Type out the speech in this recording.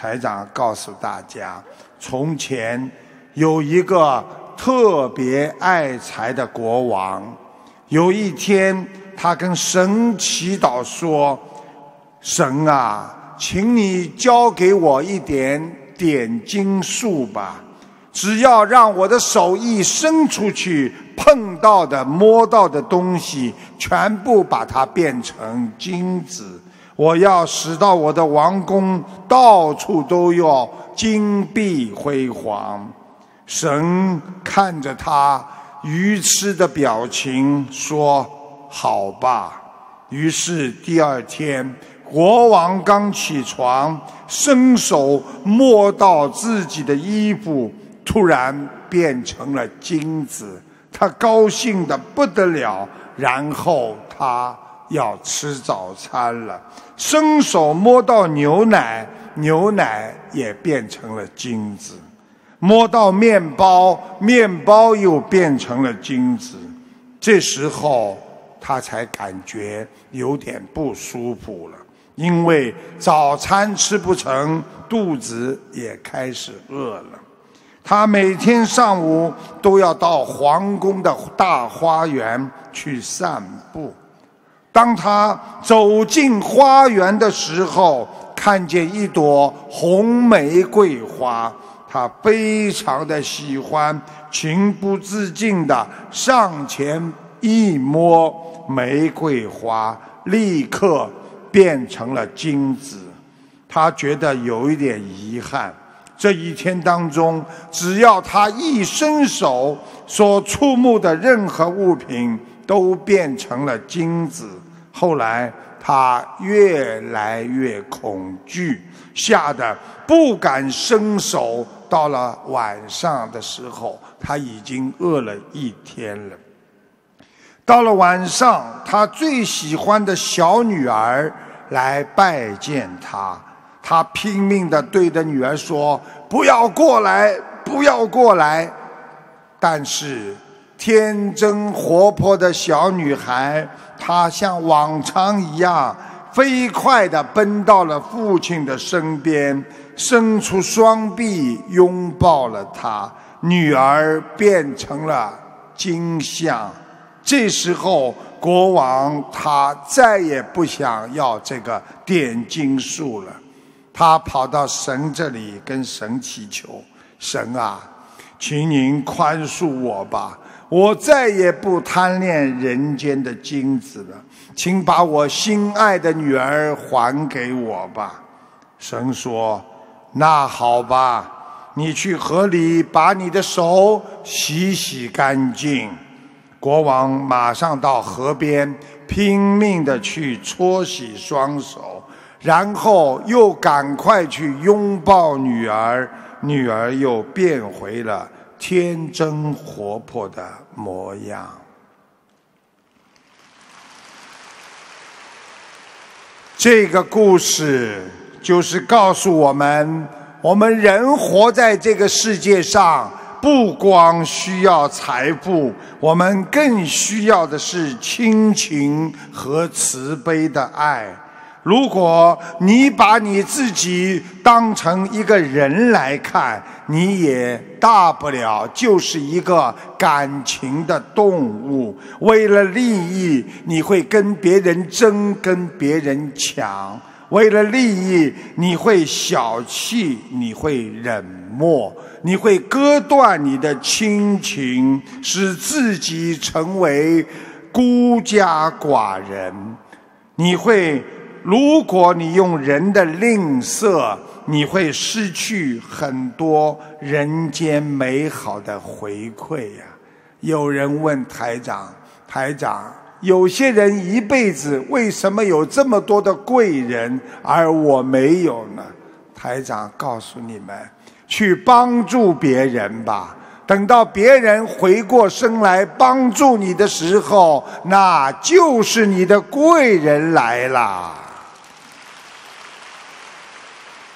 台长告诉大家，从前有一个特别爱财的国王。有一天，他跟神祈祷说：“神啊，请你交给我一点点金术吧。只要让我的手一伸出去，碰到的、摸到的东西，全部把它变成金子。”我要使到我的王宫到处都要金碧辉煌。神看着他愚痴的表情，说：“好吧。”于是第二天，国王刚起床，伸手摸到自己的衣服，突然变成了金子，他高兴的不得了。然后他。要吃早餐了，伸手摸到牛奶，牛奶也变成了金子；摸到面包，面包又变成了金子。这时候他才感觉有点不舒服了，因为早餐吃不成，肚子也开始饿了。他每天上午都要到皇宫的大花园去散步。当他走进花园的时候，看见一朵红玫瑰花，他非常的喜欢，情不自禁的上前一摸，玫瑰花立刻变成了金子。他觉得有一点遗憾，这一天当中，只要他一伸手，所触目的任何物品都变成了金子。后来他越来越恐惧，吓得不敢伸手。到了晚上的时候，他已经饿了一天了。到了晚上，他最喜欢的小女儿来拜见他，他拼命的对着女儿说：“不要过来，不要过来。”但是。天真活泼的小女孩，她像往常一样飞快地奔到了父亲的身边，伸出双臂拥抱了他。女儿变成了金像。这时候，国王他再也不想要这个点金术了，他跑到神这里跟神祈求：“神啊，请您宽恕我吧。”我再也不贪恋人间的金子了，请把我心爱的女儿还给我吧。神说：“那好吧，你去河里把你的手洗洗干净。”国王马上到河边，拼命的去搓洗双手，然后又赶快去拥抱女儿，女儿又变回了。天真活泼的模样。这个故事就是告诉我们：我们人活在这个世界上，不光需要财富，我们更需要的是亲情和慈悲的爱。如果你把你自己当成一个人来看，你也大不了就是一个感情的动物。为了利益，你会跟别人争，跟别人抢；为了利益，你会小气，你会冷漠，你会割断你的亲情，使自己成为孤家寡人。你会。如果你用人的吝啬，你会失去很多人间美好的回馈呀。有人问台长：“台长，有些人一辈子为什么有这么多的贵人，而我没有呢？”台长告诉你们：去帮助别人吧。等到别人回过身来帮助你的时候，那就是你的贵人来了。